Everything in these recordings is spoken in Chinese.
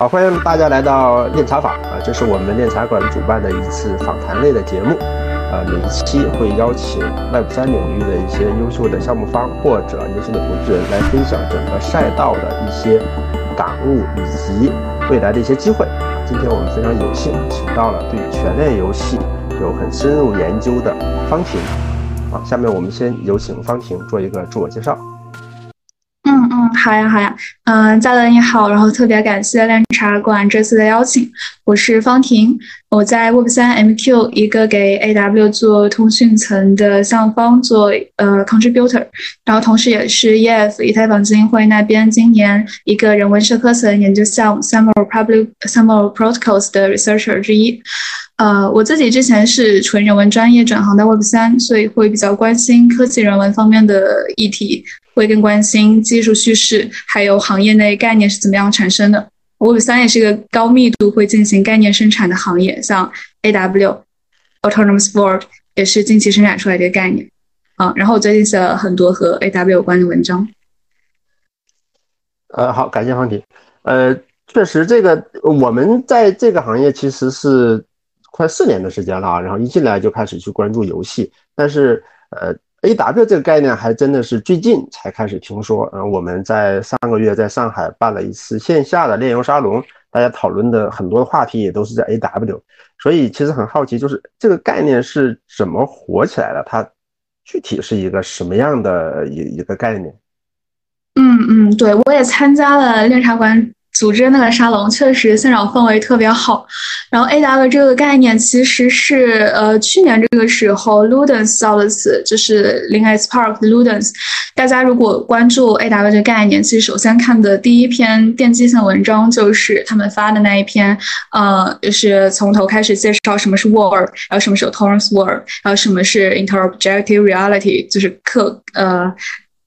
好，欢迎大家来到练茶坊啊！这是我们练茶馆主办的一次访谈类的节目，啊，每一期会邀请 Web 三领域的一些优秀的项目方或者优秀的投资人来分享整个赛道的一些感悟以及未来的一些机会。今天我们非常有幸请到了对全链游戏有很深入研究的方婷，好，下面我们先有请方婷做一个自我介绍。嗯好呀，好呀，嗯，嘉伦你好，然后特别感谢练茶馆这次的邀请，我是方婷，我在 Web 三 MQ 一个给 AW 做通讯层的项方做呃 contributor，然后同时也是 EF 以太坊基金会那边今年一个人文社科层研究项目 Summer Public Summer Protocols 的 researcher 之一，呃，我自己之前是纯人文专业转行到 Web 三，所以会比较关心科技人文方面的议题。会更关心技术叙事，还有行业内概念是怎么样产生的。Web 三也是一个高密度会进行概念生产的行业，像 AW Autonomous World 也是近期生产出来的一个概念。啊，然后我最近写了很多和 AW 有关的文章。呃，好，感谢方婷。呃，确实，这个我们在这个行业其实是快四年的时间了啊，然后一进来就开始去关注游戏，但是呃。A W 这个概念还真的是最近才开始听说。然后，我们在上个月在上海办了一次线下的炼油沙龙，大家讨论的很多的话题也都是在 A W。所以其实很好奇，就是这个概念是怎么火起来的？它具体是一个什么样的一一个概念？嗯嗯，对我也参加了炼茶馆。组织那个沙龙确实现场氛围特别好，然后 A W 这个概念其实是呃去年这个时候 Ludens 造的词，就是零 S Park 的 Ludens。大家如果关注 A W 这个概念，其实首先看的第一篇奠基性文章就是他们发的那一篇，呃，就是从头开始介绍什么是 Word，然后什么是 Autonomous Word，然后什么是 Interobjective Reality，就是客呃。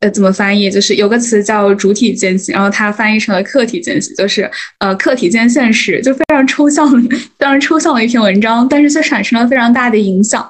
呃，怎么翻译？就是有个词叫主体间隙，然后它翻译成了客体间隙，就是呃，客体间现实，就非常抽象，非常抽象的一篇文章，但是却产生了非常大的影响。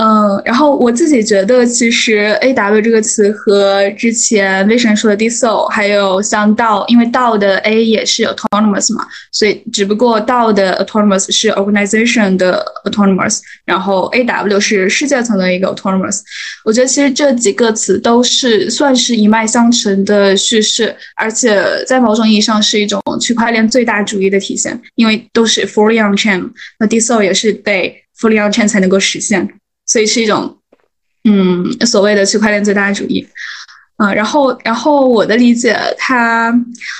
嗯，然后我自己觉得，其实 A W 这个词和之前魏神说的 d i s o 还有像道，因为道的 A 也是 autonomous 嘛，所以只不过道的 autonomous 是 organization 的 autonomous，然后 A W 是世界层的一个 autonomous。我觉得其实这几个词都是算是一脉相承的叙事，而且在某种意义上是一种区块链最大主义的体现，因为都是 fully on chain，那 d i s o 也是得 fully on chain 才能够实现。所以是一种，嗯，所谓的区块链最大主义，啊，然后，然后我的理解，他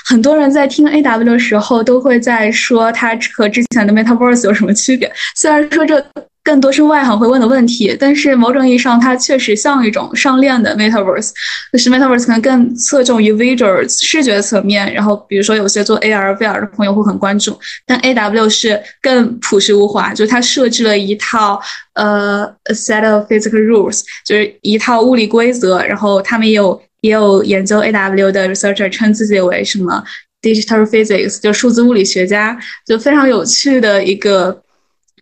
很多人在听 A W 的时候，都会在说它和之前的 Metaverse 有什么区别。虽然说这。更多是外行会问的问题，但是某种意义上，它确实像一种上链的 metaverse。就是 metaverse 可能更侧重于 visual 视觉层面，然后比如说有些做 AR、VR 的朋友会很关注。但 AW 是更朴实无华，就是它设置了一套呃 a set of physical rules，就是一套物理规则。然后他们也有也有研究 AW 的 researcher 称自己为什么 digital physics，就数字物理学家，就非常有趣的一个。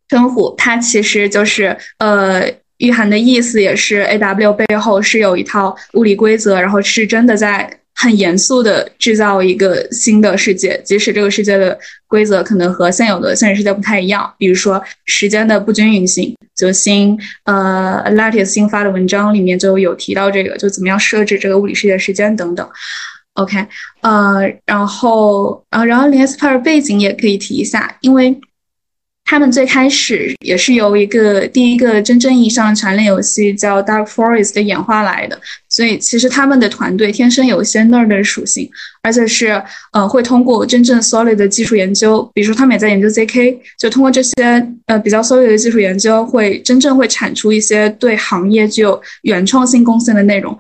称呼它其实就是呃，蕴含的意思也是 A W 背后是有一套物理规则，然后是真的在很严肃的制造一个新的世界，即使这个世界的规则可能和现有的现实世界不太一样，比如说时间的不均匀性，就新呃 Lattice 新发的文章里面就有提到这个，就怎么样设置这个物理世界时间等等。OK，呃，然后呃，然后 l i n s p a r 背景也可以提一下，因为。他们最开始也是由一个第一个真正意义上的全链游戏叫 Dark Forest 的演化来的，所以其实他们的团队天生有一些 nerd 的属性，而且是呃会通过真正 solid 的技术研究，比如说他们也在研究 ZK，就通过这些呃比较 solid 的技术研究，会真正会产出一些对行业具有原创性贡献的内容，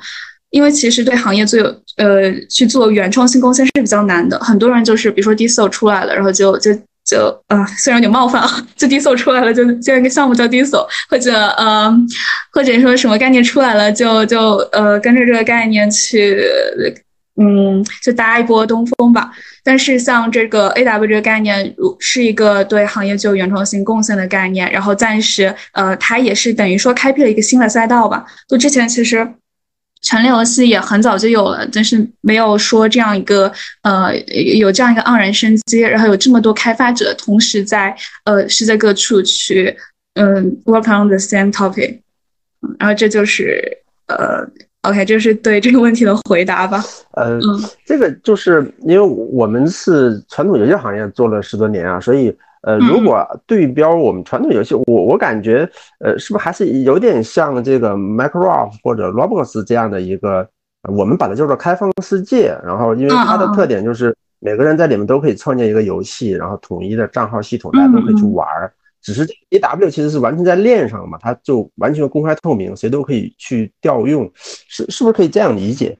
因为其实对行业最有呃去做原创性贡献是比较难的，很多人就是比如说 DSO 出来了，然后就就。就啊，虽然有点冒犯啊，就 DSO 出来了，就建一个项目叫 DSO，或者呃，或者说什么概念出来了，就就呃跟着这个概念去，嗯，就搭一波东风吧。但是像这个 AW 这个概念，是一个对行业具有原创性贡献的概念，然后暂时呃，它也是等于说开辟了一个新的赛道吧。就之前其实。全链游戏也很早就有了，但是没有说这样一个呃有这样一个盎然生机，然后有这么多开发者同时在呃世界各处去嗯 work on the same topic，然后这就是呃 OK，这是对这个问题的回答吧？呃，这个就是因为我们是传统游戏行业做了十多年啊，所以。呃，如果对标我们传统游戏，我我感觉，呃，是不是还是有点像这个 Minecraft 或者 Roblox 这样的一个，我们把它叫做开放世界。然后，因为它的特点就是每个人在里面都可以创建一个游戏，然后统一的账号系统，大家都可以去玩儿。只是 A W 其实是完全在链上嘛，它就完全公开透明，谁都可以去调用，是是不是可以这样理解？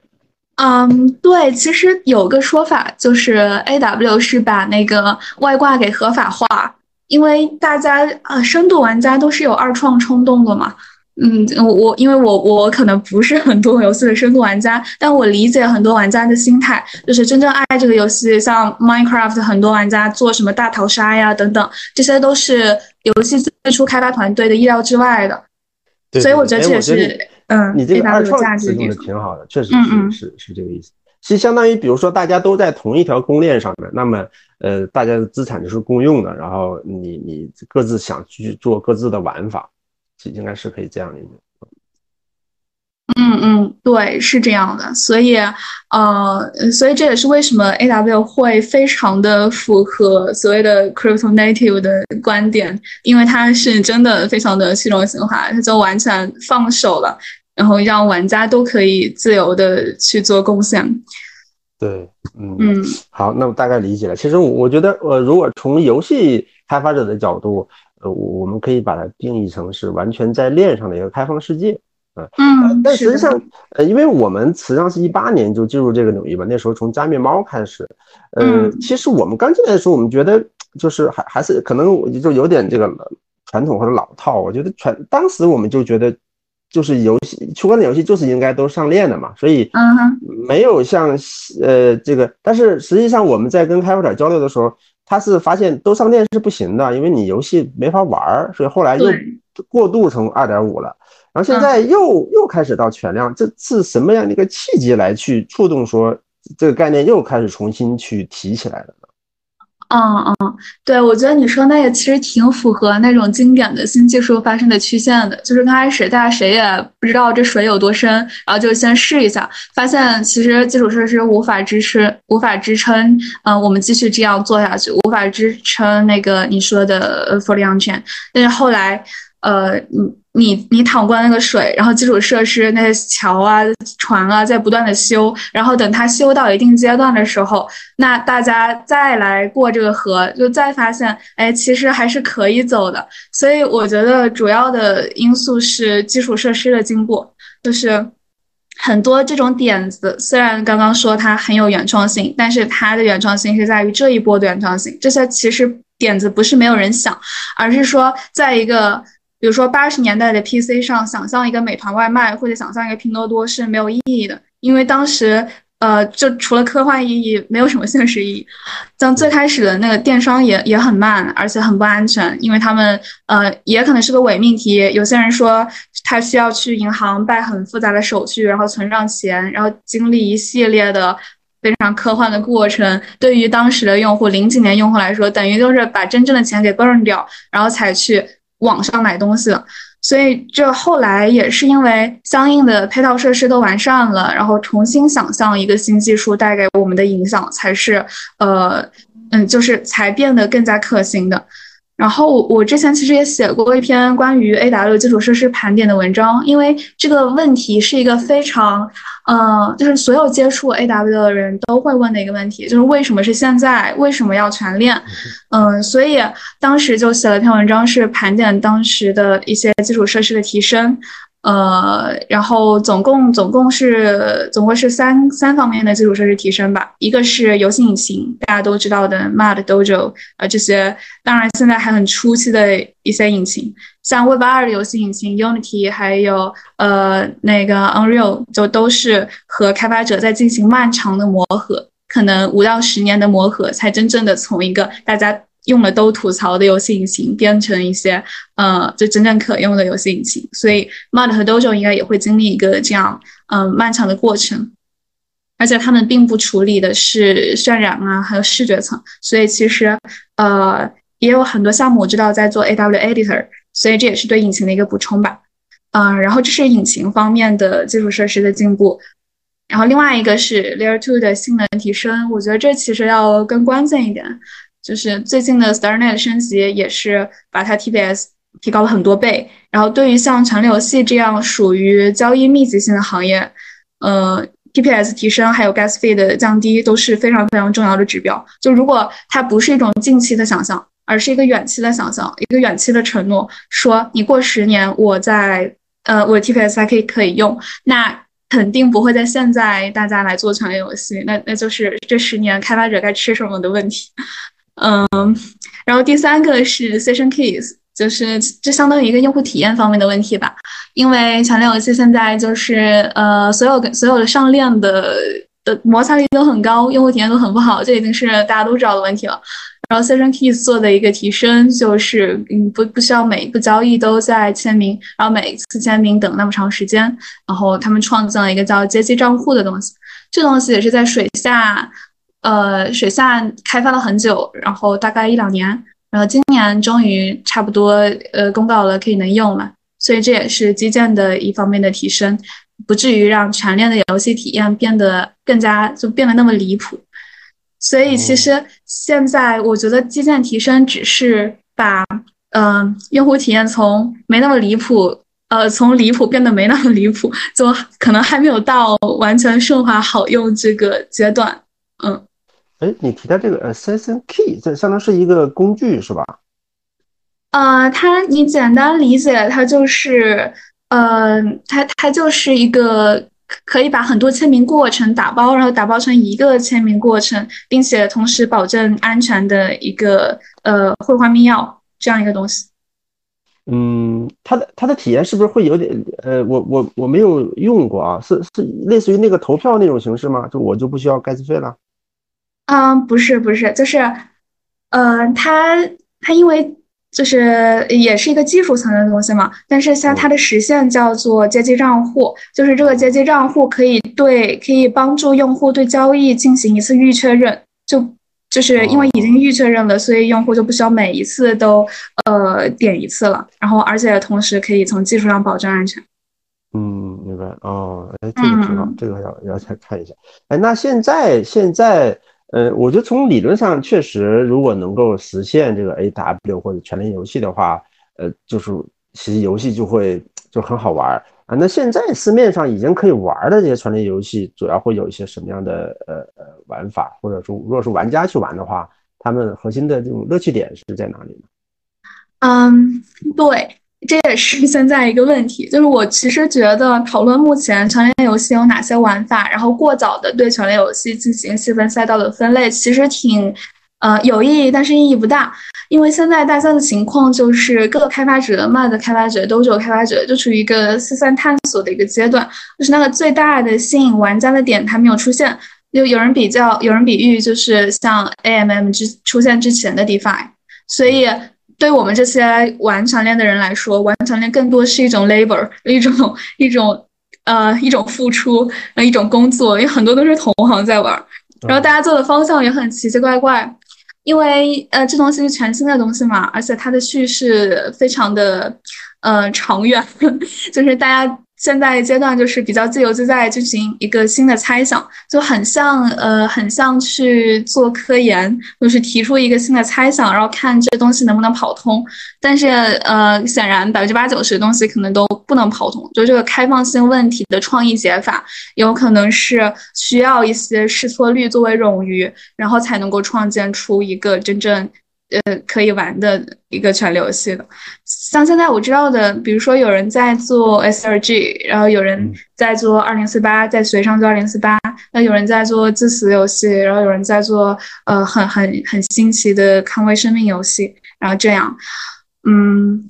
嗯，对，其实有个说法就是 A W 是把那个外挂给合法化，因为大家呃深度玩家都是有二创冲动的嘛。嗯，我我因为我我可能不是很多游戏的深度玩家，但我理解很多玩家的心态，就是真正爱这个游戏，像 Minecraft 很多玩家做什么大逃杀呀等等，这些都是游戏最初开发团队的意料之外的。所以我觉得这也是。嗯，你这个二创词用的挺好的，确实是是是这个意思。其实相当于，比如说大家都在同一条公链上面，那么呃，大家的资产就是共用的，然后你你各自想去做各自的玩法，这应该是可以这样理解。嗯嗯，对，是这样的，所以，呃，所以这也是为什么 A W 会非常的符合所谓的 crypto native 的观点，因为它是真的非常的去中心化，它就完全放手了，然后让玩家都可以自由的去做贡献。对，嗯嗯，好，那我大概理解了。其实我我觉得，呃，如果从游戏开发者的角度，呃，我们可以把它定义成是完全在链上的一个开放世界。嗯，但实际上，呃，因为我们实际上是一八年就进入这个领域吧，那时候从加密猫开始，呃，其实我们刚进来的时候，我们觉得就是还还是可能就有点这个传统或者老套。我觉得传当时我们就觉得，就是游戏出关的游戏就是应该都上链的嘛，所以没有像呃这个，但是实际上我们在跟开发者交流的时候，他是发现都上链是不行的，因为你游戏没法玩，所以后来又过渡成二点五了。然后现在又又开始到全量，这是什么样的一个契机来去触动说这个概念又开始重新去提起来了呢？嗯嗯，对，我觉得你说那个其实挺符合那种经典的新技术发生的曲线的，就是刚开始大家谁也不知道这水有多深，然后就先试一下，发现其实基础设施无法支持，无法支撑，嗯，我们继续这样做下去，无法支撑那个你说的 fully on chain，但是后来，呃，你。你你淌过那个水，然后基础设施那些桥啊、船啊在不断的修，然后等它修到一定阶段的时候，那大家再来过这个河，就再发现，哎，其实还是可以走的。所以我觉得主要的因素是基础设施的进步，就是很多这种点子，虽然刚刚说它很有原创性，但是它的原创性是在于这一波的原创性。这些其实点子不是没有人想，而是说在一个。比如说八十年代的 PC 上，想象一个美团外卖或者想象一个拼多多是没有意义的，因为当时，呃，就除了科幻意义，没有什么现实意义。像最开始的那个电商也也很慢，而且很不安全，因为他们，呃，也可能是个伪命题。有些人说他需要去银行办很复杂的手续，然后存上钱，然后经历一系列的非常科幻的过程。对于当时的用户，零几年用户来说，等于就是把真正的钱给 burn 掉，然后才去。网上买东西了，所以这后来也是因为相应的配套设施都完善了，然后重新想象一个新技术带给我们的影响，才是呃嗯，就是才变得更加可行的。然后我之前其实也写过一篇关于 A W 基础设施盘点的文章，因为这个问题是一个非常，呃，就是所有接触 A W 的人都会问的一个问题，就是为什么是现在，为什么要全链？嗯，所以当时就写了一篇文章，是盘点当时的一些基础设施的提升。呃，然后总共总共是总共是三三方面的基础设施提升吧。一个是游戏引擎，大家都知道的 Mud Dojo 啊，这些当然现在还很初期的一些引擎，像 Web 二的游戏引擎 Unity，还有呃那个 Unreal，就都是和开发者在进行漫长的磨合，可能五到十年的磨合，才真正的从一个大家。用了都吐槽的游戏引擎变成一些呃，就真正可用的游戏引擎，所以 Mud 和 Dojo 应该也会经历一个这样嗯漫长的过程，而且他们并不处理的是渲染啊，还有视觉层，所以其实呃也有很多项目知道在做 A W Editor，所以这也是对引擎的一个补充吧。嗯，然后这是引擎方面的基础设施的进步，然后另外一个是 Layer Two 的性能提升，我觉得这其实要更关键一点，就是最近的 StarNet 升级也是把它 TPS 提高了很多倍，然后对于像传流游戏这样属于交易密集性的行业，呃，TPS 提升还有 Gas Fee 的降低都是非常非常重要的指标。就如果它不是一种近期的想象，而是一个远期的想象，一个远期的承诺，说你过十年我在。呃，我 TPS 还可以可以用，那肯定不会在现在大家来做传游戏，那那就是这十年开发者该吃什么的问题。嗯，然后第三个是 Session Keys，就是这相当于一个用户体验方面的问题吧，因为强链游戏现在就是呃，所有所有的上链的的摩擦力都很高，用户体验都很不好，这已经是大家都知道的问题了。然后 Session Keys 做的一个提升就是，嗯，不不需要每一个交易都在签名，然后每一次签名等那么长时间。然后他们创建了一个叫阶级账户的东西，这东西也是在水下，呃，水下开发了很久，然后大概一两年，然后今年终于差不多呃公告了可以能用了。所以这也是基建的一方面的提升，不至于让全链的游戏体验变得更加就变得那么离谱。所以其实现在我觉得基建提升只是把嗯用户体验从没那么离谱，呃从离谱变得没那么离谱，就可能还没有到完全顺滑好用这个阶段。嗯，哎，你提到这个 Session Key，这相当是一个工具是吧？呃，它你简单理解它就是，呃，它它就是一个。可以把很多签名过程打包，然后打包成一个签名过程，并且同时保证安全的一个呃绘画密钥这样一个东西。嗯，它的它的体验是不是会有点呃，我我我没有用过啊，是是类似于那个投票那种形式吗？就我就不需要盖 a 费了？嗯，不是不是，就是呃，它它因为。就是也是一个技术层的东西嘛，但是像它的实现叫做阶级账户，就是这个阶级账户可以对可以帮助用户对交易进行一次预确认，就就是因为已经预确认了，所以用户就不需要每一次都呃点一次了，然后而且同时可以从技术上保证安全。嗯，明白哦，哎，这个挺好，这个要要再看一下。哎，那现在现在。呃，我觉得从理论上确实，如果能够实现这个 A W 或者全链游戏的话，呃，就是其实游戏就会就很好玩啊。那现在市面上已经可以玩的这些全链游戏，主要会有一些什么样的呃呃玩法，或者说如果是玩家去玩的话，他们核心的这种乐趣点是在哪里呢？嗯，对。这也是现在一个问题，就是我其实觉得讨论目前全链游戏有哪些玩法，然后过早的对全链游戏进行细分赛道的分类，其实挺，呃，有意义，但是意义不大，因为现在大家的情况就是各个开发者、慢的开发者、都有开发者，就处于一个四散探索的一个阶段，就是那个最大的吸引玩家的点还没有出现。就有人比较，有人比喻，就是像 AMM 之出现之前的 DeFi，所以。对我们这些玩长链的人来说，玩长链更多是一种 labor，一种一种呃一种付出，呃一种工作，因为很多都是同行在玩，然后大家做的方向也很奇奇怪怪，因为呃这东西是全新的东西嘛，而且它的叙事非常的呃长远，就是大家。现在阶段就是比较自由自在进行一个新的猜想，就很像呃，很像去做科研，就是提出一个新的猜想，然后看这东西能不能跑通。但是呃，显然百分之八九十的东西可能都不能跑通。就这个开放性问题的创意解法，有可能是需要一些试错率作为冗余，然后才能够创建出一个真正。呃，可以玩的一个全游戏的，像现在我知道的，比如说有人在做 SRG，然后有人在做二零四八，在随上做二零四八，那有人在做致死游戏，然后有人在做呃很很很新奇的康威生命游戏，然后这样，嗯，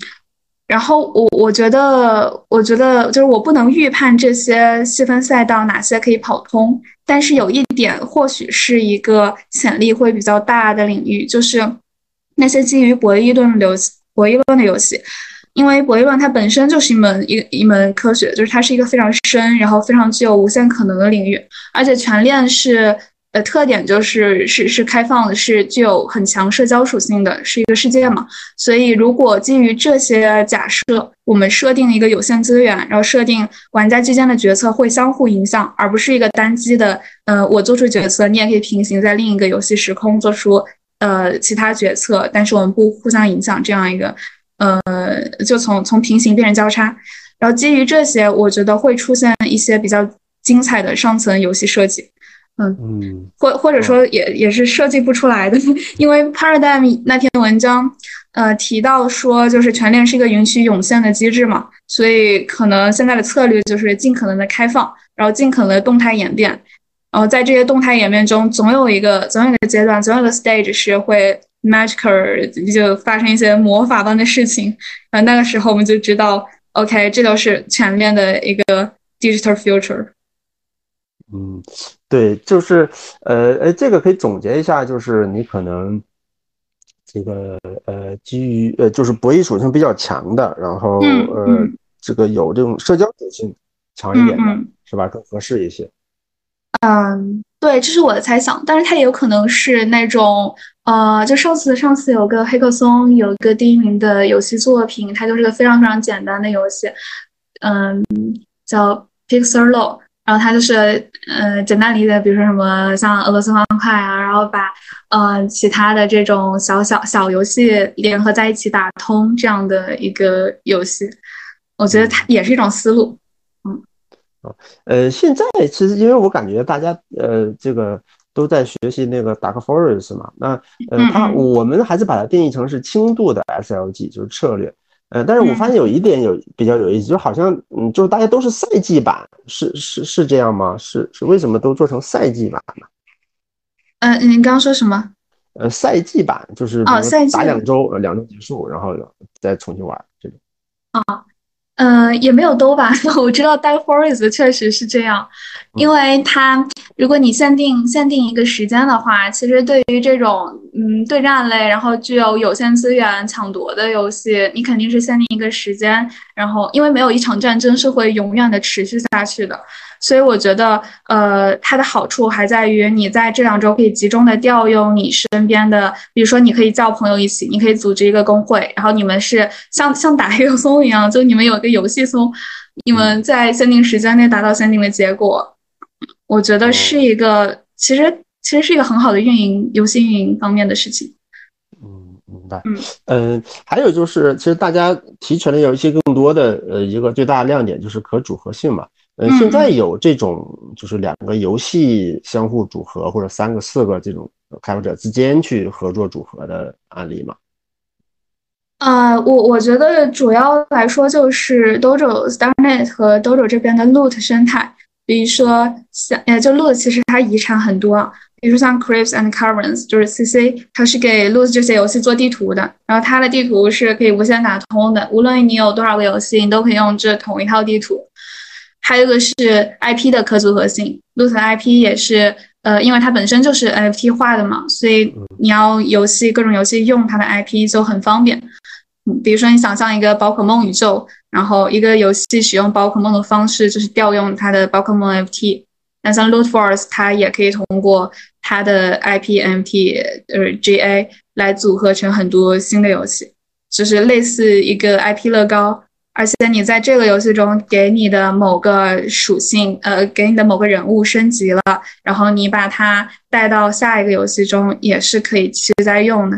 然后我我觉得，我觉得就是我不能预判这些细分赛道哪些可以跑通，但是有一点或许是一个潜力会比较大的领域，就是。那些基于博弈论的游戏，博弈论的游戏，因为博弈论它本身就是一门一一门科学，就是它是一个非常深，然后非常具有无限可能的领域，而且全链是。呃，特点就是是是开放的，是具有很强社交属性的，是一个世界嘛。所以，如果基于这些假设，我们设定一个有限资源，然后设定玩家之间的决策会相互影响，而不是一个单机的，呃，我做出决策，你也可以平行在另一个游戏时空做出呃其他决策，但是我们不互相影响这样一个，呃，就从从平行变成交叉。然后基于这些，我觉得会出现一些比较精彩的上层游戏设计。嗯嗯，或或者说也也是设计不出来的，因为 Paradigm 那篇文章，呃提到说就是全链是一个允许涌现的机制嘛，所以可能现在的策略就是尽可能的开放，然后尽可能的动态演变，然后在这些动态演变中，总有一个总有一个阶段，总有个 stage 是会 magical 就发生一些魔法般的事情，然后那个时候我们就知道，OK，这就是全面的一个 digital future。嗯。对，就是呃，呃，这个可以总结一下，就是你可能这个呃，基于呃，就是博弈属性比较强的，然后呃，这个有这种社交属性强一点的，是吧？更合适一些。嗯，对，这是我的猜想，但是它也有可能是那种呃，就上次上次有个黑客松有一个第一名的游戏作品，它就是个非常非常简单的游戏，嗯，叫 Pixel Law。然后它就是，呃，简单理解，比如说什么像俄罗斯方块啊，然后把，呃，其他的这种小小小游戏联合在一起打通这样的一个游戏，我觉得它也是一种思路。嗯，呃，现在其实因为我感觉大家，呃，这个都在学习那个 Dark Forest 嘛，那，呃，它我们还是把它定义成是轻度的 SLG，就是策略。呃，但是我发现有一点有比较有意思，就好像嗯，就是大家都是赛季版，是是是这样吗？是是为什么都做成赛季版呢？嗯，您刚刚说什么？呃，赛季版就是哦，赛季打两周，两周结束，然后再重新玩这种。啊。嗯，也没有都吧。我知道 Dark Forest 确实是这样，因为它如果你限定限定一个时间的话，其实对于这种嗯对战类，然后具有有限资源抢夺的游戏，你肯定是限定一个时间，然后因为没有一场战争是会永远的持续下去的。所以我觉得，呃，它的好处还在于你在这两周可以集中的调用你身边的，比如说你可以叫朋友一起，你可以组织一个工会，然后你们是像像打黑客松一样，就你们有一个游戏松，你们在限定时间内达到限定的结果。我觉得是一个，其实其实是一个很好的运营游戏运营方面的事情。嗯，明白。嗯嗯，还有就是，其实大家提起来有一些更多的，呃，一个最大的亮点就是可组合性嘛。呃，现在有这种就是两个游戏相互组合，或者三个、四个这种开发者之间去合作组合的案例吗？呃，我我觉得主要来说就是 Dojo、StarNet 和 Dojo 这边的 Loot 生态，比如说像呃，就 Loot 其实它遗产很多，比如说像 Crypts and Caverns，就是 CC，它是给 Loot 这些游戏做地图的，然后它的地图是可以无限打通的，无论你有多少个游戏，你都可以用这同一套地图。还有一个是 IP 的可组合性，Loot 的 IP 也是，呃，因为它本身就是 NFT 化的嘛，所以你要游戏各种游戏用它的 IP 就很方便。嗯，比如说你想象一个宝可梦宇宙，然后一个游戏使用宝可梦的方式就是调用它的宝可梦 NFT，那像 Loot Force 它也可以通过它的 IP NFT 呃 GA 来组合成很多新的游戏，就是类似一个 IP 乐高。而且你在这个游戏中给你的某个属性，呃，给你的某个人物升级了，然后你把它带到下一个游戏中，也是可以继续再用的。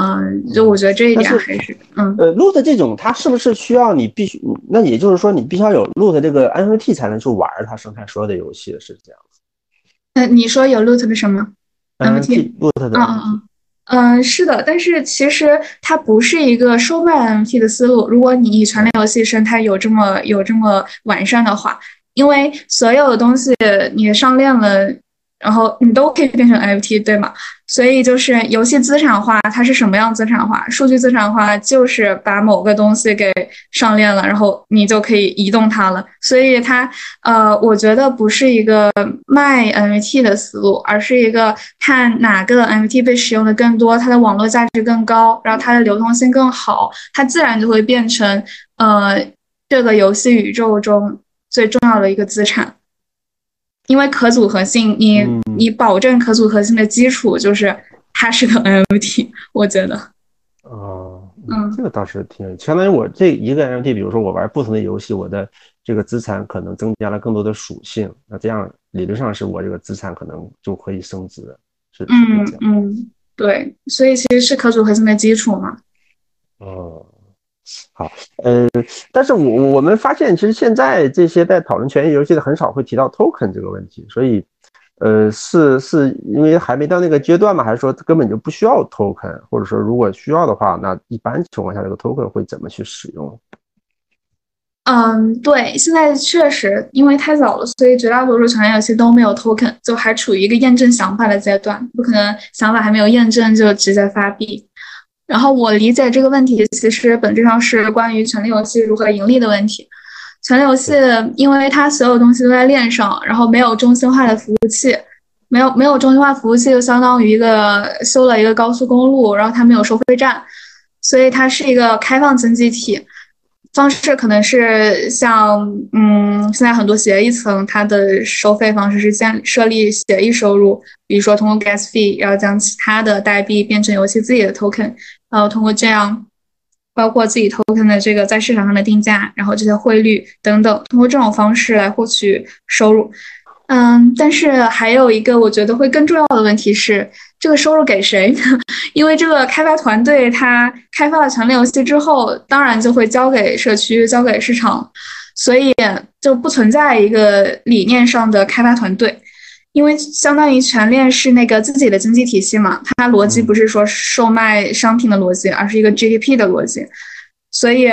嗯，就我觉得这一点还是，嗯，呃，loot 这种它是不是需要你必须？那也就是说你必须要有 loot 这个 NFT 才能去玩它生态所有的游戏是这样子？呃，你说有 loot 的什么？NFT，loot 的。嗯嗯嗯。嗯，是的，但是其实它不是一个收卖 MP 的思路。如果你以全链游戏生态有这么有这么完善的话，因为所有的东西你上链了，然后你都可以变成 NFT，对吗？所以就是游戏资产化，它是什么样资产化？数据资产化就是把某个东西给上链了，然后你就可以移动它了。所以它呃，我觉得不是一个卖 NFT 的思路，而是一个看哪个 NFT 被使用的更多，它的网络价值更高，然后它的流通性更好，它自然就会变成呃这个游戏宇宙中最重要的一个资产。因为可组合性，你你保证可组合性的基础就是它是个 NFT，我觉得。哦，嗯，这个倒是挺，相当于我这一个 NFT，比如说我玩不同的游戏，我的这个资产可能增加了更多的属性，那这样理论上是我这个资产可能就可以升值，是嗯嗯，对，所以其实是可组合性的基础嘛。哦。好，嗯，但是我我们发现，其实现在这些在讨论权益游戏的很少会提到 token 这个问题，所以，呃，是是因为还没到那个阶段吗？还是说根本就不需要 token？或者说如果需要的话，那一般情况下这个 token 会怎么去使用？嗯，对，现在确实因为太早了，所以绝大多数权益游戏都没有 token，就还处于一个验证想法的阶段，不可能想法还没有验证就直接发币。然后我理解这个问题，其实本质上是关于权力游戏如何盈利的问题。权力游戏，因为它所有东西都在链上，然后没有中心化的服务器，没有没有中心化服务器，就相当于一个修了一个高速公路，然后它没有收费站，所以它是一个开放经济体。方式可能是像，嗯，现在很多协议层它的收费方式是先设立协议收入，比如说通过 gas fee，然后将其他的代币变成游戏自己的 token，然后通过这样，包括自己 token 的这个在市场上的定价，然后这些汇率等等，通过这种方式来获取收入。嗯，但是还有一个我觉得会更重要的问题是，这个收入给谁呢？因为这个开发团队他开发了权力游戏之后，当然就会交给社区、交给市场，所以就不存在一个理念上的开发团队，因为相当于全链是那个自己的经济体系嘛，它逻辑不是说售卖商品的逻辑，而是一个 GDP 的逻辑，所以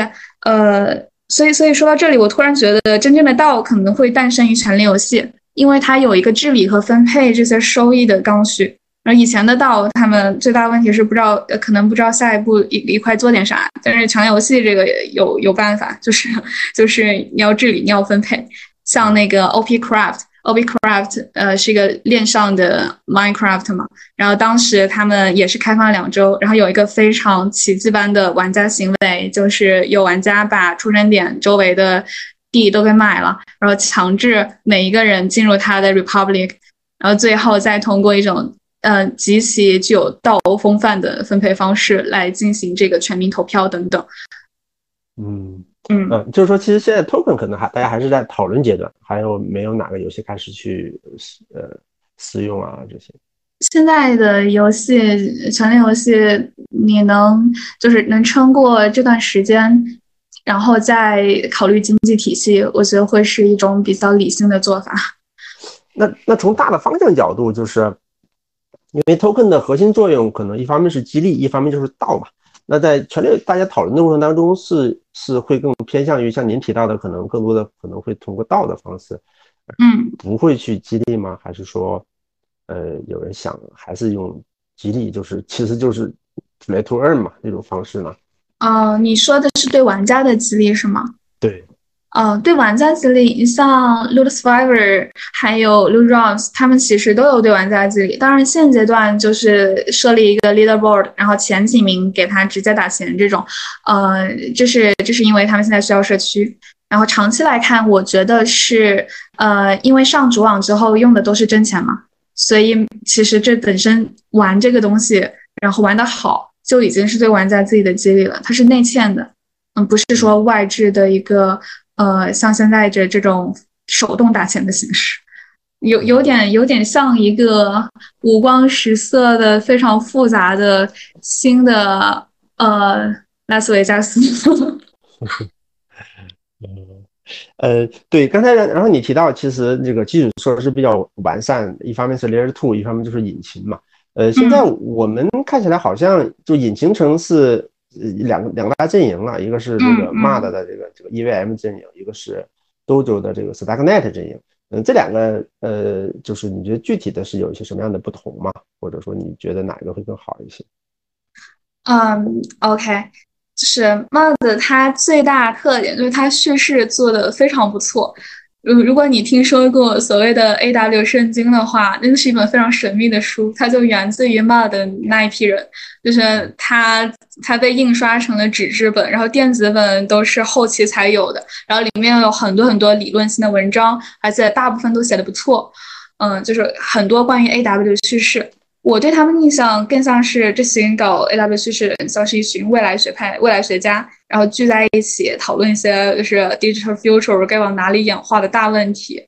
呃，所以所以说到这里，我突然觉得真正的道可能会诞生于权力游戏。因为它有一个治理和分配这些收益的刚需，而以前的道他们最大问题是不知道，可能不知道下一步一一块做点啥。但是强游戏这个有有办法，就是就是你要治理，你要分配。像那个 OP Craft，OP Craft，呃，是一个链上的 Minecraft 嘛。然后当时他们也是开放两周，然后有一个非常奇迹般的玩家行为，就是有玩家把出生点周围的。地都给买了，然后强制每一个人进入他的 Republic，然后最后再通过一种呃极其具有道欧风范的分配方式来进行这个全民投票等等。嗯嗯嗯，就是说，其实现在 Token 可能还大家还是在讨论阶段，还有没有哪个游戏开始去呃私用啊这些？现在的游戏，权力游戏，你能就是能撑过这段时间？然后再考虑经济体系，我觉得会是一种比较理性的做法。那那从大的方向角度，就是因为 token 的核心作用可能一方面是激励，一方面就是道嘛。那在全力大家讨论的过程当中，是是会更偏向于像您提到的，可能更多的可能会通过道的方式，嗯，不会去激励吗？还是说，呃，有人想还是用激励，就是其实就是 play to earn 嘛那种方式呢？哦，你说的是对玩家的激励是吗？对，嗯，对玩家激励，像 Loot Survivor 还有 Loot Rounds，他们其实都有对玩家激励。当然，现阶段就是设立一个 Leaderboard，然后前几名给他直接打钱这种。呃，这是这是因为他们现在需要社区。然后长期来看，我觉得是呃，因为上主网之后用的都是真钱嘛，所以其实这本身玩这个东西，然后玩的好。就已经是对玩家自己的激励了，它是内嵌的，嗯，不是说外置的一个，呃，像现在这这种手动打钱的形式，有有点有点像一个五光十色的非常复杂的新的呃拉斯维加斯。嗯，呃，对，刚才然后你提到，其实这个基础设施比较完善，一方面是 Layer Two，一方面就是引擎嘛。呃，现在我们看起来好像就引擎城是两两大阵营了，一个是这个 MUD 的这个这个 EVM 阵营，一个是 Dojo 的这个 Stacknet 阵营。嗯，这两个呃，就是你觉得具体的是有一些什么样的不同吗？或者说你觉得哪一个会更好一些？嗯，OK，就是 MUD 它最大特点就是它叙事做的非常不错。如如果你听说过所谓的 A W 圣经的话，那是一本非常神秘的书，它就源自于 MUD 那一批人，就是它它被印刷成了纸质本，然后电子本都是后期才有的，然后里面有很多很多理论性的文章，而且大部分都写的不错，嗯，就是很多关于 A W 的叙事。我对他们印象更像是这群搞 A W 叙事的人，像是一群未来学派、未来学家，然后聚在一起讨论一些就是 digital future 该往哪里演化的大问题。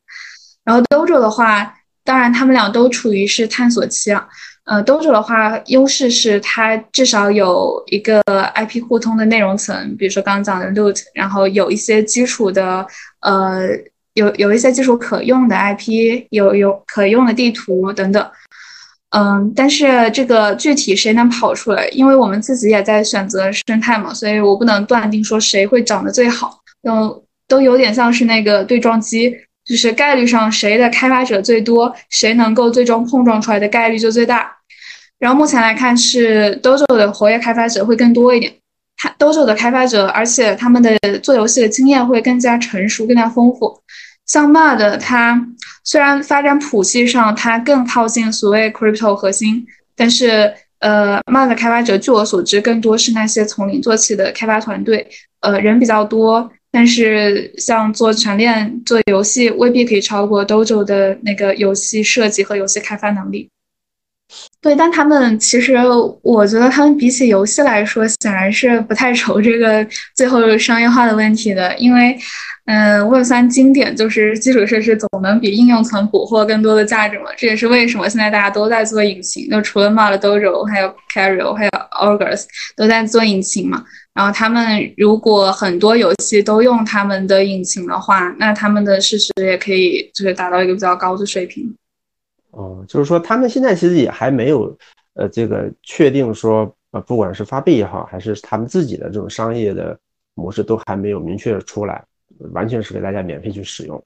然后 Dojo 的话，当然他们俩都处于是探索期啊。呃，Dojo 的话，优势是它至少有一个 IP 互通的内容层，比如说刚刚讲的 Loot，然后有一些基础的呃，有有一些基础可用的 IP，有有可用的地图等等。嗯，但是这个具体谁能跑出来？因为我们自己也在选择生态嘛，所以我不能断定说谁会长得最好。都都有点像是那个对撞机，就是概率上谁的开发者最多，谁能够最终碰撞出来的概率就最大。然后目前来看是 Dojo 的活跃开发者会更多一点，他 Dojo 的开发者，而且他们的做游戏的经验会更加成熟、更加丰富。像 Mud，它虽然发展谱系上它更靠近所谓 crypto 核心，但是呃，Mud 的开发者据我所知更多是那些从零做起的开发团队，呃，人比较多，但是像做全链做游戏未必可以超过 Dojo 的那个游戏设计和游戏开发能力。对，但他们其实我觉得他们比起游戏来说，显然是不太 愁这个最后商业化的问题的，因为。嗯，Web 三经典就是基础设施总能比应用层捕获更多的价值嘛。这也是为什么现在大家都在做引擎，就除了 Mud、Dojo，还有 Cario，还有 Augurs 都在做引擎嘛。然后他们如果很多游戏都用他们的引擎的话，那他们的市值也可以就是达到一个比较高的水平。哦，就是说他们现在其实也还没有呃这个确定说呃不管是发币也好，还是他们自己的这种商业的模式都还没有明确出来。完全是给大家免费去使用。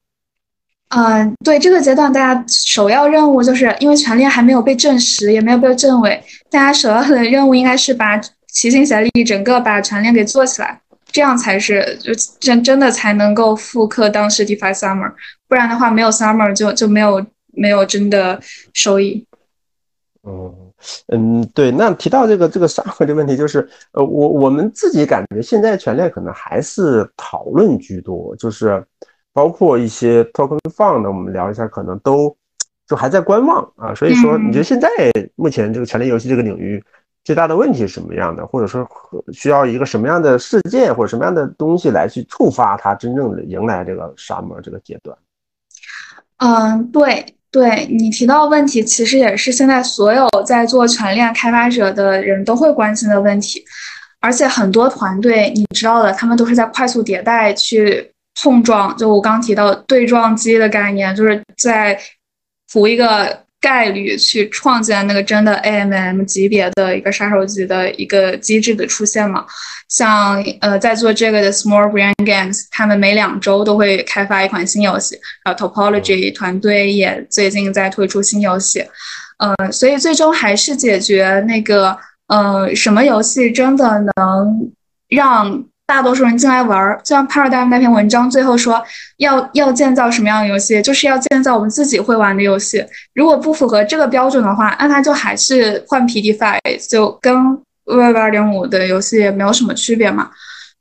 嗯，对这个阶段，大家首要任务就是因为全链还没有被证实，也没有被证伪，大家首要的任务应该是把齐心协力，整个把全链给做起来，这样才是就真真的才能够复刻当时 DeFi Summer，不然的话没有 Summer 就就没有没有真的收益。哦。嗯，对，那提到这个这个沙盒的问题，就是呃，我我们自己感觉现在全链可能还是讨论居多，就是包括一些 token fund，我们聊一下，可能都就还在观望啊。所以说，你觉得现在目前这个全链游戏这个领域最大的问题是什么样的？或者说需要一个什么样的事件或者什么样的东西来去触发它真正的迎来这个沙漠这个阶段？嗯，对。对你提到问题，其实也是现在所有在做全链开发者的人都会关心的问题，而且很多团队你知道的，他们都是在快速迭代去碰撞。就我刚提到对撞机的概念，就是在图一个。概率去创建那个真的 AMM 级别的一个杀手级的一个机制的出现嘛？像呃，在做这个的 Small Brain Games，他们每两周都会开发一款新游戏，然后 Topology 团队也最近在推出新游戏，呃，所以最终还是解决那个呃，什么游戏真的能让。大多数人进来玩儿，就像 Paradigm 那篇文章最后说，要要建造什么样的游戏，就是要建造我们自己会玩的游戏。如果不符合这个标准的话，那它就还是换皮 DeFi，就跟 Web 二点五的游戏也没有什么区别嘛。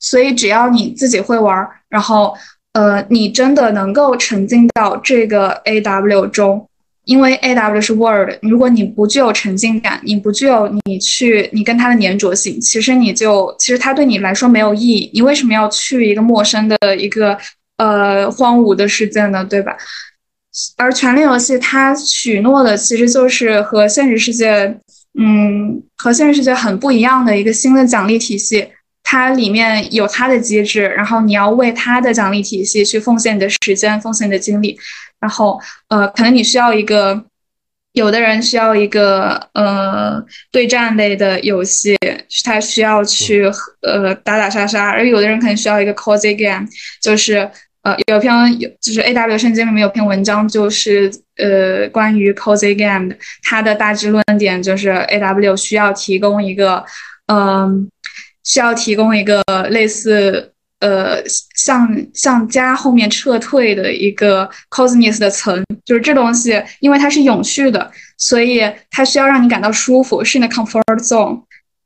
所以只要你自己会玩，然后呃，你真的能够沉浸到这个 AW 中。因为 A W 是 Word，如果你不具有沉浸感，你不具有你去你跟它的粘着性，其实你就其实它对你来说没有意义。你为什么要去一个陌生的一个呃荒芜的世界呢？对吧？而权力游戏它许诺的其实就是和现实世界，嗯，和现实世界很不一样的一个新的奖励体系。它里面有它的机制，然后你要为它的奖励体系去奉献你的时间，奉献你的精力。然后，呃，可能你需要一个，有的人需要一个，呃，对战类的游戏，他需要去，呃，打打杀杀；而有的人可能需要一个 cozy game，就是，呃，有篇有就是 A W 圣经里面有篇文章，就是呃关于 cozy game 的，它的大致论点就是 A W 需要提供一个，嗯，需要提供一个类似呃向向家后面撤退的一个 coziness 的层，就是这东西，因为它是永续的，所以它需要让你感到舒服，是你的 comfort zone，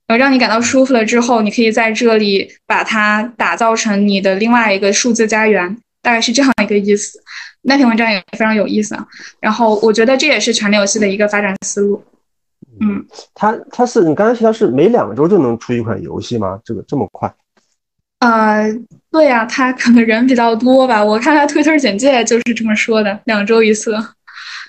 呃让你感到舒服了之后，你可以在这里把它打造成你的另外一个数字家园。大概是这样一个意思，那篇文章也非常有意思啊。然后我觉得这也是权力游戏的一个发展思路。嗯，它它是你刚才提到是每两周就能出一款游戏吗？这个这么快？呃，对呀，他可能人比较多吧。我看他推特简介就是这么说的，两周一次。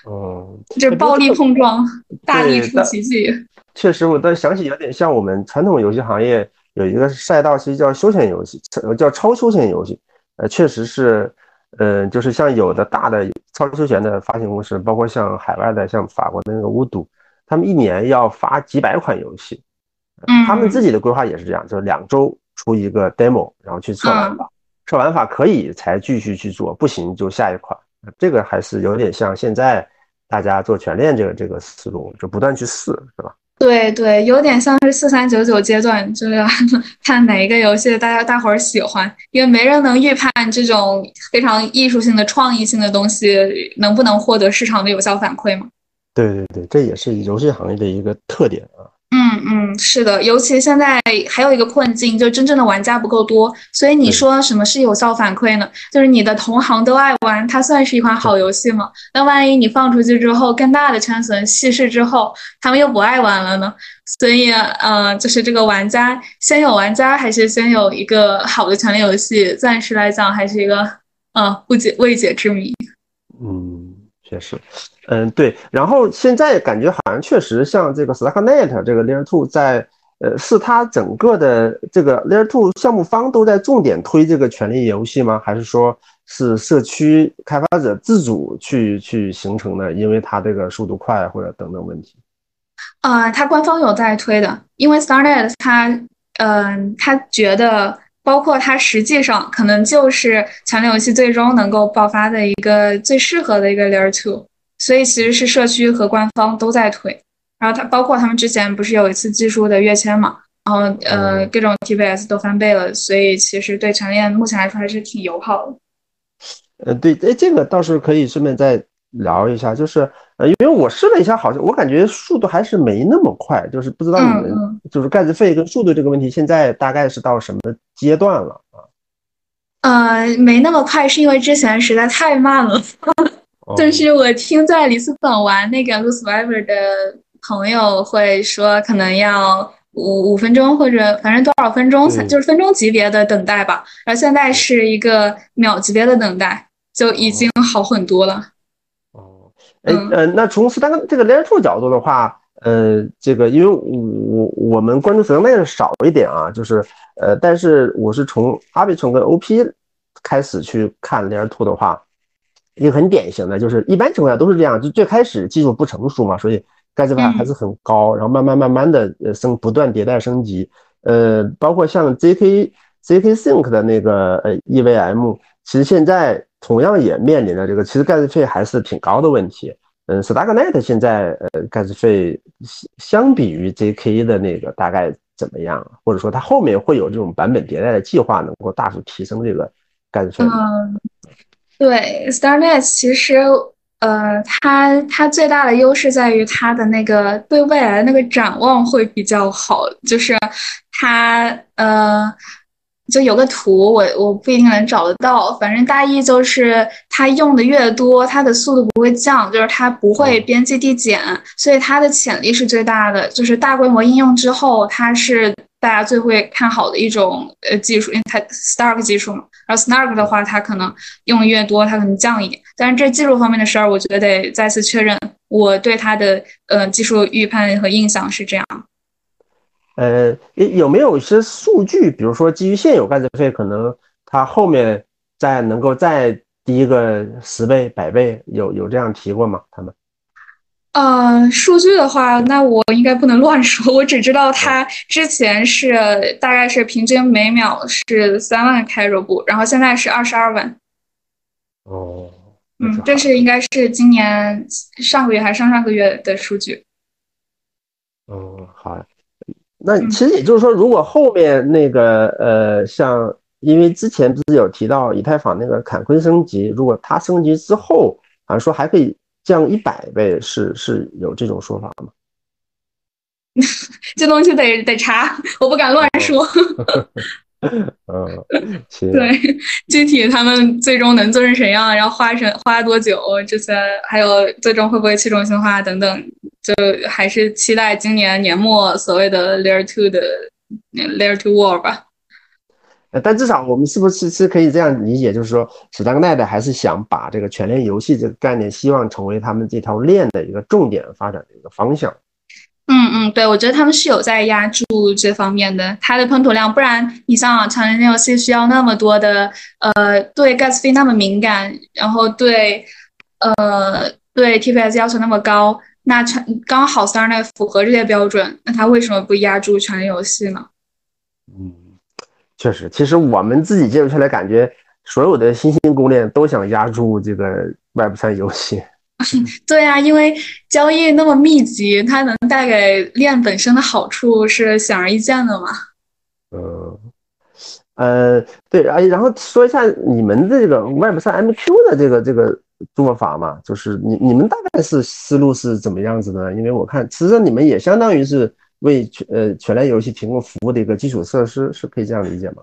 嗯，就是暴力碰撞，大力出奇迹。确实，我倒想起有点像我们传统游戏行业有一个赛道，其实叫休闲游戏，叫超休闲游戏。呃，确实是，呃，就是像有的大的超休闲的发行公司，包括像海外的，像法国的那个巫毒，他们一年要发几百款游戏，嗯，他们自己的规划也是这样，就是两周出一个 demo，然后去测玩法，测玩法可以才继续去做，不行就下一款。这个还是有点像现在大家做全链这个这个思路，就不断去试，是吧？对对，有点像是四三九九阶段，就是要 看哪一个游戏大家大伙儿喜欢，因为没人能预判这种非常艺术性的、创意性的东西能不能获得市场的有效反馈嘛。对对对，这也是游戏行业的一个特点啊。嗯嗯，是的，尤其现在还有一个困境，就真正的玩家不够多，所以你说什么是有效反馈呢？就是你的同行都爱玩，它算是一款好游戏吗？那万一你放出去之后，更大的圈层稀释之后，他们又不爱玩了呢？所以，呃，就是这个玩家先有玩家，还是先有一个好的权力游戏？暂时来讲，还是一个呃不解未解之谜。嗯，确实。嗯，对，然后现在感觉好像确实像这个 Starknet 这个 Layer Two 在，呃，是它整个的这个 Layer Two 项目方都在重点推这个权力游戏吗？还是说是社区开发者自主去去形成的？因为它这个速度快或者等等问题？呃，它官方有在推的，因为 Starknet 它，嗯，他觉得包括它实际上可能就是权力游戏最终能够爆发的一个最适合的一个 Layer Two。所以其实是社区和官方都在推，然后它包括他们之前不是有一次技术的跃迁嘛，然后呃各种 TPS 都翻倍了，所以其实对全链目前来说还是挺友好的。呃，对，哎，这个倒是可以顺便再聊一下，就是呃，因为我试了一下，好像我感觉速度还是没那么快，就是不知道你们就是盖子费跟速度这个问题，现在大概是到什么阶段了啊？呃，没那么快，是因为之前实在太慢了。就是我听在里斯本玩那个 Loose Survivor 的朋友会说，可能要五五分钟或者反正多少分钟才就是分钟级别的等待吧。然后现在是一个秒级别的等待，就已经好很多了。哦，哎呃，那从斯丹这个 Layer Two 角度的话，呃，这个因为我我们关注 t a n 少一点啊，就是呃，但是我是从 Arbitrum 跟 OP 开始去看 Layer Two 的话。一个很典型的，就是一般情况下都是这样，就最开始技术不成熟嘛，所以盖茨法还是很高，然后慢慢慢慢的呃升，不断迭代升级，呃，包括像 ZK ZK Sync 的那个呃 EVM，其实现在同样也面临着这个，其实盖茨费还是挺高的问题。嗯，Starknet 现在呃盖茨费相比于 ZK 的那个大概怎么样？或者说它后面会有这种版本迭代的计划，能够大幅提升这个盖茨费吗？对，Starnet 其实，呃，它它最大的优势在于它的那个对未来的那个展望会比较好，就是它，呃，就有个图，我我不一定能找得到，反正大意就是它用的越多，它的速度不会降，就是它不会边际递减，所以它的潜力是最大的，就是大规模应用之后，它是。大家最会看好的一种呃技术，因为它 Stark 技术嘛。然后 Snark 的话，它可能用的越多，它可能降一点。但是这技术方面的事儿，我觉得得再次确认。我对它的呃技术预判和印象是这样。呃，有没有一些数据，比如说基于现有盖子费，可能它后面再能够再低个十倍、百倍，有有这样提过吗？他们？呃，数据的话，那我应该不能乱说。我只知道它之前是大概是平均每秒是三万开入步，然后现在是二十二万。哦，嗯，这是应该是今年上个月还是上上个月的数据。哦，好，那其实也就是说，如果后面那个呃，像因为之前不是有提到以太坊那个坎昆升级，如果它升级之后，好像说还可以降一百倍，是是有这种说法吗？这东西得得查，我不敢乱说。嗯，对，具体他们最终能做成什么样，然后花成花多久，这些还有最终会不会去中心化等等，就还是期待今年年末所谓的 Layer Two 的 Layer Two War 吧。呃，但至少我们是不是是可以这样理解，就是说史丹奈的还是想把这个全链游戏这个概念，希望成为他们这条链的一个重点发展的一个方向。嗯嗯，对，我觉得他们是有在压住这方面的，它的喷涂量，不然你像强人游戏需要那么多的，呃，对 gas fee 那么敏感，然后对，呃，对 TPS 要求那么高，那全刚好 s t a r n e 符合这些标准，那他为什么不压住全链游戏呢？嗯，确实，其实我们自己接触下来，感觉所有的新兴公链都想压住这个 Web 三游戏。对啊，因为交易那么密集，它能带给链本身的好处是显而易见的嘛。嗯，呃，对，哎，然后说一下你们这个 Web 三 MQ 的这个这个做法嘛，就是你你们大概是思路是怎么样子的？因为我看，其实你们也相当于是为呃全链游戏提供服务的一个基础设施，是可以这样理解吗？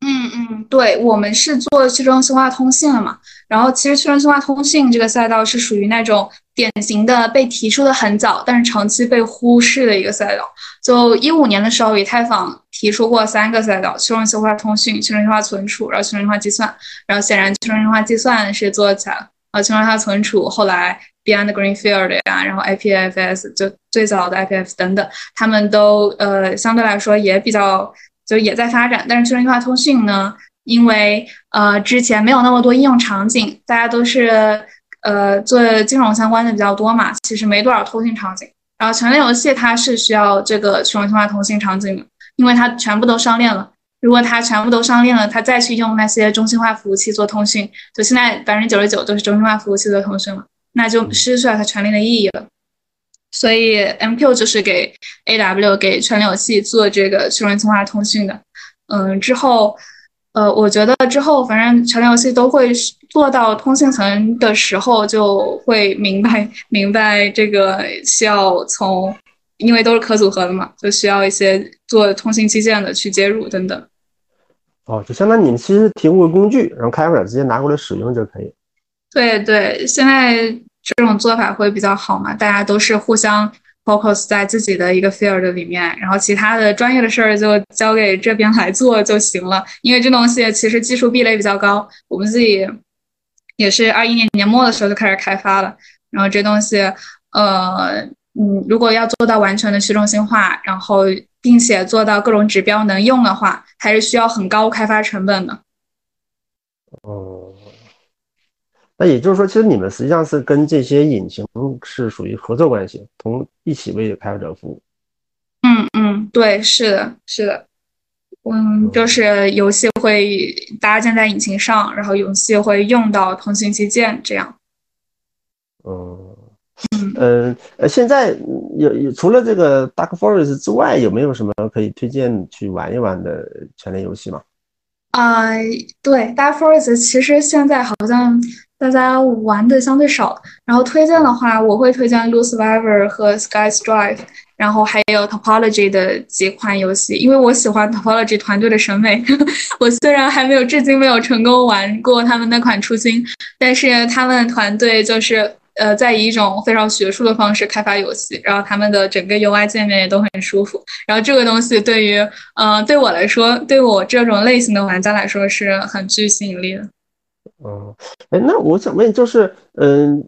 嗯嗯，对我们是做去中心化通信的嘛，然后其实去中心化通信这个赛道是属于那种典型的被提出的很早，但是长期被忽视的一个赛道。就一五年的时候，以太坊提出过三个赛道：去中心化通讯、去中心化存储，然后去中心化计算。然后显然去中心化计算是做起来了，啊，去中心化存储后来 Beyond Greenfield 呀，然后 IPFS 就最早的 IPFS 等等，他们都呃相对来说也比较。就也在发展，但是去中心化通讯呢，因为呃之前没有那么多应用场景，大家都是呃做金融相关的比较多嘛，其实没多少通信场景。然后全链游戏它是需要这个去中心化通信场景的，因为它全部都上链了。如果它全部都上链了，它再去用那些中心化服务器做通讯，就现在百分之九十九都是中心化服务器做通讯了，那就失去了它全链的意义了。所以，MQ 就是给 AW 给全流系做这个去中心化通讯的。嗯，之后，呃，我觉得之后反正全流系都会做到通信层的时候，就会明白明白这个需要从，因为都是可组合的嘛，就需要一些做通信器件的去接入等等。哦，就相当于你们其实提供个工具，然后开发者直接拿过来使用就可以。对对，现在。这种做法会比较好嘛？大家都是互相 focus 在自己的一个 field 里面，然后其他的专业的事儿就交给这边来做就行了。因为这东西其实技术壁垒比较高，我们自己也是二一年年末的时候就开始开发了。然后这东西，呃，嗯，如果要做到完全的去中心化，然后并且做到各种指标能用的话，还是需要很高开发成本的。哦。那也就是说，其实你们实际上是跟这些引擎是属于合作关系，同一起为开发者服务。嗯嗯，对，是的，是的。嗯，就是游戏会搭建在引擎上，然后游戏会用到通信器件，这样。嗯嗯呃，现在有有除了这个 Dark Forest 之外，有没有什么可以推荐去玩一玩的全联游戏吗？啊，对，Dark Forest 其实现在好像。大家玩的相对少，然后推荐的话，我会推荐《l u c i v e r 和《Sky Strive》，然后还有 Topology 的几款游戏，因为我喜欢 Topology 团队的审美。我虽然还没有至今没有成功玩过他们那款初心，但是他们团队就是呃在以一种非常学术的方式开发游戏，然后他们的整个 UI 界面也都很舒服。然后这个东西对于呃对我来说，对我这种类型的玩家来说是很具吸引力的。哦，哎，那我想问，就是，嗯，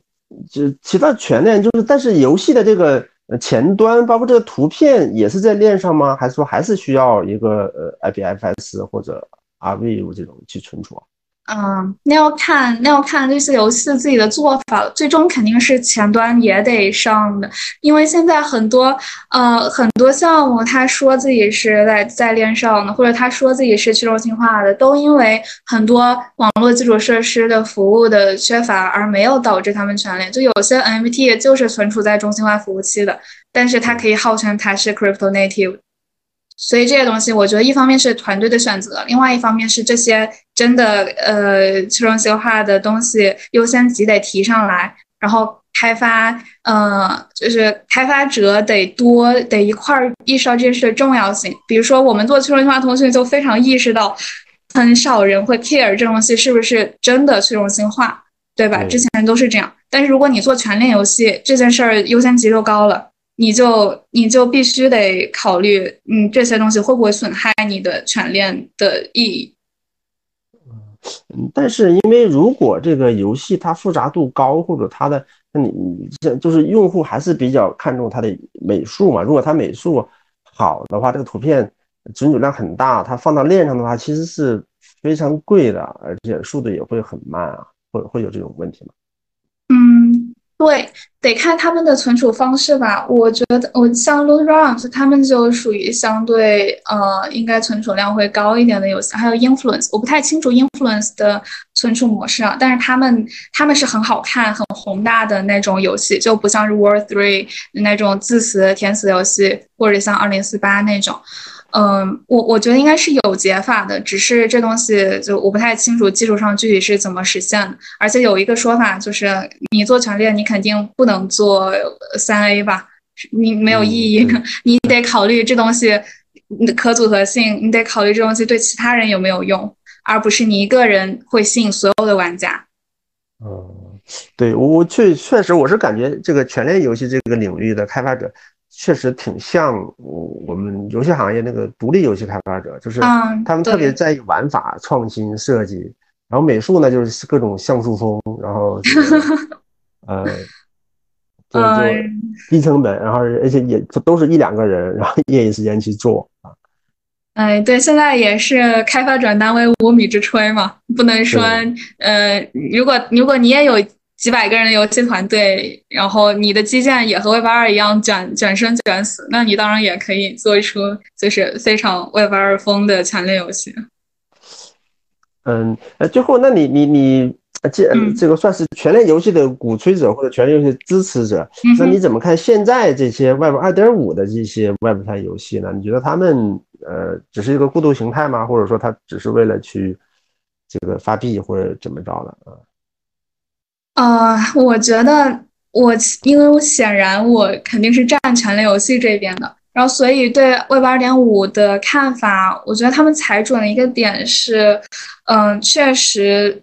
就提到全链，就是，但是游戏的这个前端，包括这个图片，也是在链上吗？还是说还是需要一个呃 IPFS 或者 RV 这种去存储啊？嗯，那要看那要看这些游戏自己的做法。最终肯定是前端也得上的，因为现在很多呃很多项目，他说自己是在在链上的，或者他说自己是去中心化的，都因为很多网络基础设施的服务的缺乏而没有导致他们全链。就有些 NFT 就是存储在中心化服务器的，但是它可以号称它是 crypto native。所以这些东西，我觉得一方面是团队的选择，另外一方面是这些真的呃去中心化的东西优先级得提上来，然后开发呃就是开发者得多得一块儿意识到这件事的重要性。比如说我们做去中心化通讯就非常意识到，很少人会 care 这东西是不是真的去中心化，对吧？之前都是这样，但是如果你做全链游戏，这件事儿优先级就高了。你就你就必须得考虑，嗯，这些东西会不会损害你的全链的意义？嗯，但是因为如果这个游戏它复杂度高，或者它的，那你你这就是用户还是比较看重它的美术嘛。如果它美术好的话，这个图片存储量很大，它放到链上的话，其实是非常贵的，而且速度也会很慢啊，会会有这种问题吗？对，得看他们的存储方式吧。我觉得我像 Loot Run 他们就属于相对呃，应该存储量会高一点的游戏。还有 Influence，我不太清楚 Influence 的存储模式啊，但是他们他们是很好看、很宏大的那种游戏，就不像是 War Three 那种自死填死游戏，或者像二零四八那种。嗯，我我觉得应该是有解法的，只是这东西就我不太清楚技术上具体是怎么实现的。而且有一个说法就是，你做全链，你肯定不能做三 A 吧？你没有意义，你得考虑这东西可组合性，你得考虑这东西对其他人有没有用，而不是你一个人会吸引所有的玩家。嗯，对我我确确实我是感觉这个全链游戏这个领域的开发者。确实挺像我我们游戏行业那个独立游戏开发者，就是他们特别在意玩法创新设计，然后美术呢就是各种像素风，然后 呃，就就低成本，然后而且也都是一两个人，然后业余时间去做啊。哎，对，现在也是开发者难为无米之炊嘛，不能说呃，如果如果你也有。几百个人的游戏团队，然后你的基建也和 Web 二一样卷卷生卷死，那你当然也可以做出就是非常 Web 二风的全链游戏。嗯，呃，最后，那你你你这这个算是全链游戏的鼓吹者或者全链游戏支持者，那你怎么看现在这些 Web 二点五的这些 Web 三游戏呢？你觉得他们呃只是一个过渡形态吗？或者说他只是为了去这个发币或者怎么着的啊？呃，我觉得我因为我显然我肯定是站全类游戏这边的，然后所以对 Web 二点五的看法，我觉得他们踩准了一个点是，嗯，确实。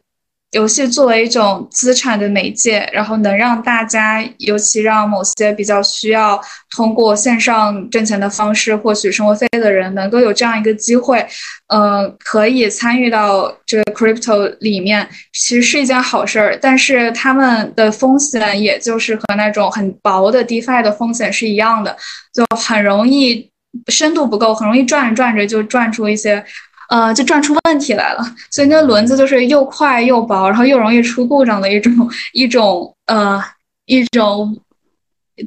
游戏作为一种资产的媒介，然后能让大家，尤其让某些比较需要通过线上挣钱的方式获取生活费的人，能够有这样一个机会，呃，可以参与到这个 crypto 里面，其实是一件好事儿。但是他们的风险，也就是和那种很薄的 DeFi 的风险是一样的，就很容易深度不够，很容易转着转着就转出一些。呃，就转出问题来了，所以那轮子就是又快又薄，然后又容易出故障的一种一种呃一种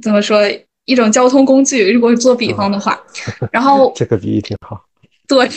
怎么说一种交通工具。如果做比方的话，然后这个比喻挺好。对，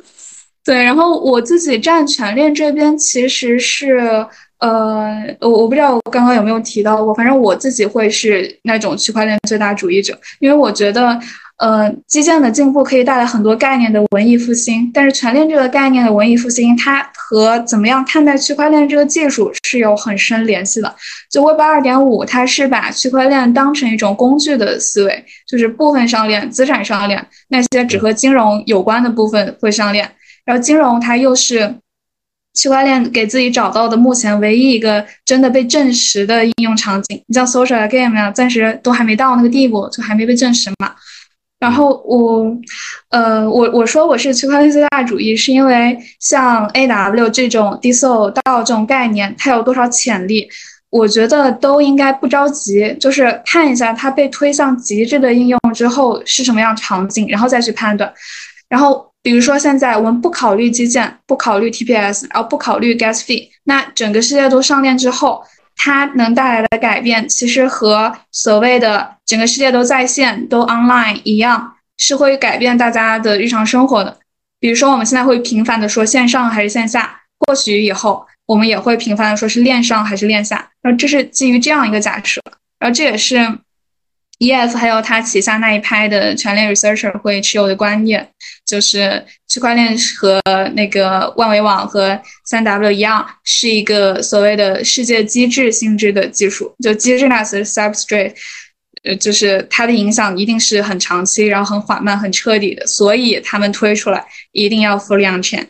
对，然后我自己站全链这边其实是呃，我我不知道我刚刚有没有提到过，反正我自己会是那种区块链最大主义者，因为我觉得。呃，基建的进步可以带来很多概念的文艺复兴，但是全链这个概念的文艺复兴，它和怎么样看待区块链这个技术是有很深联系的。就 Web 二点五，它是把区块链当成一种工具的思维，就是部分上链、资产上链，那些只和金融有关的部分会上链，然后金融它又是区块链给自己找到的目前唯一一个真的被证实的应用场景。你像 social game 呀，暂时都还没到那个地步，就还没被证实嘛。然后我，呃，我我说我是区块链最大主义，是因为像 A W 这种 D S O 到这种概念，它有多少潜力？我觉得都应该不着急，就是看一下它被推向极致的应用之后是什么样场景，然后再去判断。然后比如说现在我们不考虑基建，不考虑 TPS，然后不考虑 gas fee，那整个世界都上链之后，它能带来的改变，其实和所谓的整个世界都在线、都 online 一样，是会改变大家的日常生活的。比如说我们现在会频繁的说线上还是线下，或许以后我们也会频繁的说是链上还是链下，然后这是基于这样一个假设，然后这也是。E.F. 还有他旗下那一派的全链 researcher 会持有的观念，就是区块链和那个万维网和三 W 一样，是一个所谓的世界机制性质的技术。就机制 ness substrate，呃，就是它的影响一定是很长期，然后很缓慢、很彻底的。所以他们推出来一定要 fully on chain，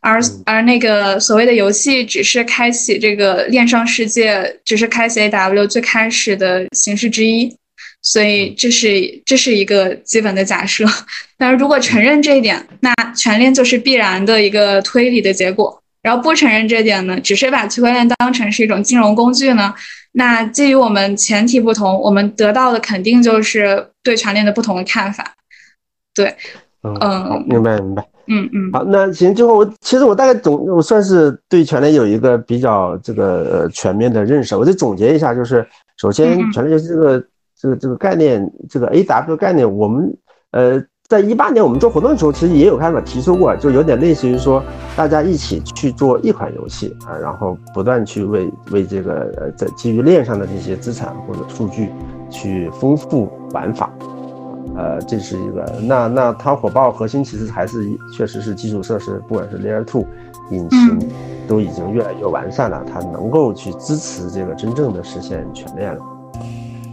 而而那个所谓的游戏只是开启这个链上世界，只是开启 A.W. 最开始的形式之一。所以这是这是一个基本的假设，但是如果承认这一点，那全链就是必然的一个推理的结果。然后不承认这点呢，只是把区块链当成是一种金融工具呢，那基于我们前提不同，我们得到的肯定就是对全链的不同的看法。对，嗯，明白明白，嗯嗯。好，那行，最后我其实我大概总我算是对全链有一个比较这个全面的认识，我再总结一下，就是首先全链就是这个。这个这个概念，这个 A W 概念，我们呃，在一八年我们做活动的时候，其实也有开始提出过，就有点类似于说，大家一起去做一款游戏啊，然后不断去为为这个呃，在基于链上的这些资产或者数据去丰富玩法，呃，这是一个。那那它火爆核心其实还是确实是基础设施，不管是 Layer Two 引擎都已经越来越完善了，它能够去支持这个真正的实现全链了。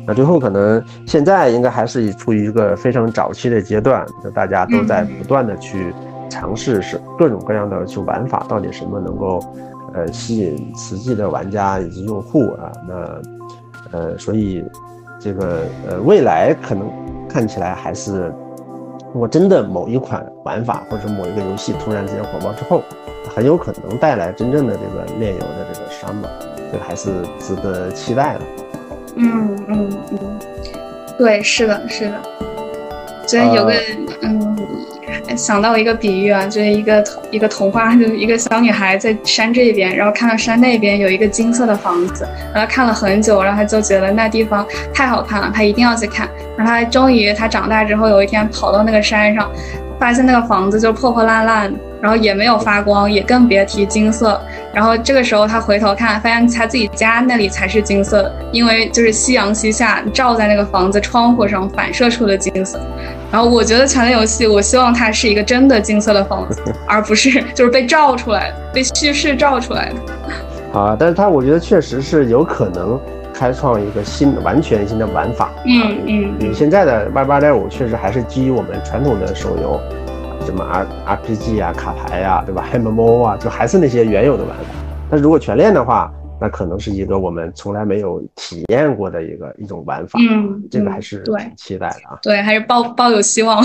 那最后可能现在应该还是处于一个非常早期的阶段，就大家都在不断的去尝试是各种各样的去玩法，到底什么能够呃吸引实际的玩家以及用户啊？那呃，所以这个呃未来可能看起来还是，如果真的某一款玩法或者某一个游戏突然之间火爆之后，很有可能带来真正的这个炼油的这个商嘛，这个还是值得期待的。嗯嗯嗯，对，是的，是的。昨天有个嗯，想到一个比喻啊，就是一个一个童话，就是一个小女孩在山这边，然后看到山那边有一个金色的房子，然后看了很久，然后她就觉得那地方太好看了，她一定要去看。然后她终于，她长大之后有一天跑到那个山上，发现那个房子就破破烂烂。然后也没有发光，也更别提金色。然后这个时候他回头看，发现他自己家那里才是金色的，因为就是夕阳西下照在那个房子窗户上反射出的金色。然后我觉得权力游戏，我希望它是一个真的金色的房子，而不是就是被照出来的、被叙事照出来的。啊，但是它我觉得确实是有可能开创一个新、完全新的玩法。嗯嗯，现在的 Y 八点五确实还是基于我们传统的手游。什么 R RPG 啊，卡牌呀，对吧？MMO 啊，就还是那些原有的玩法。但如果全链的话，那可能是一个我们从来没有体验过的一个一种玩法。嗯，这个还是挺期待的啊。对，还是抱抱有希望。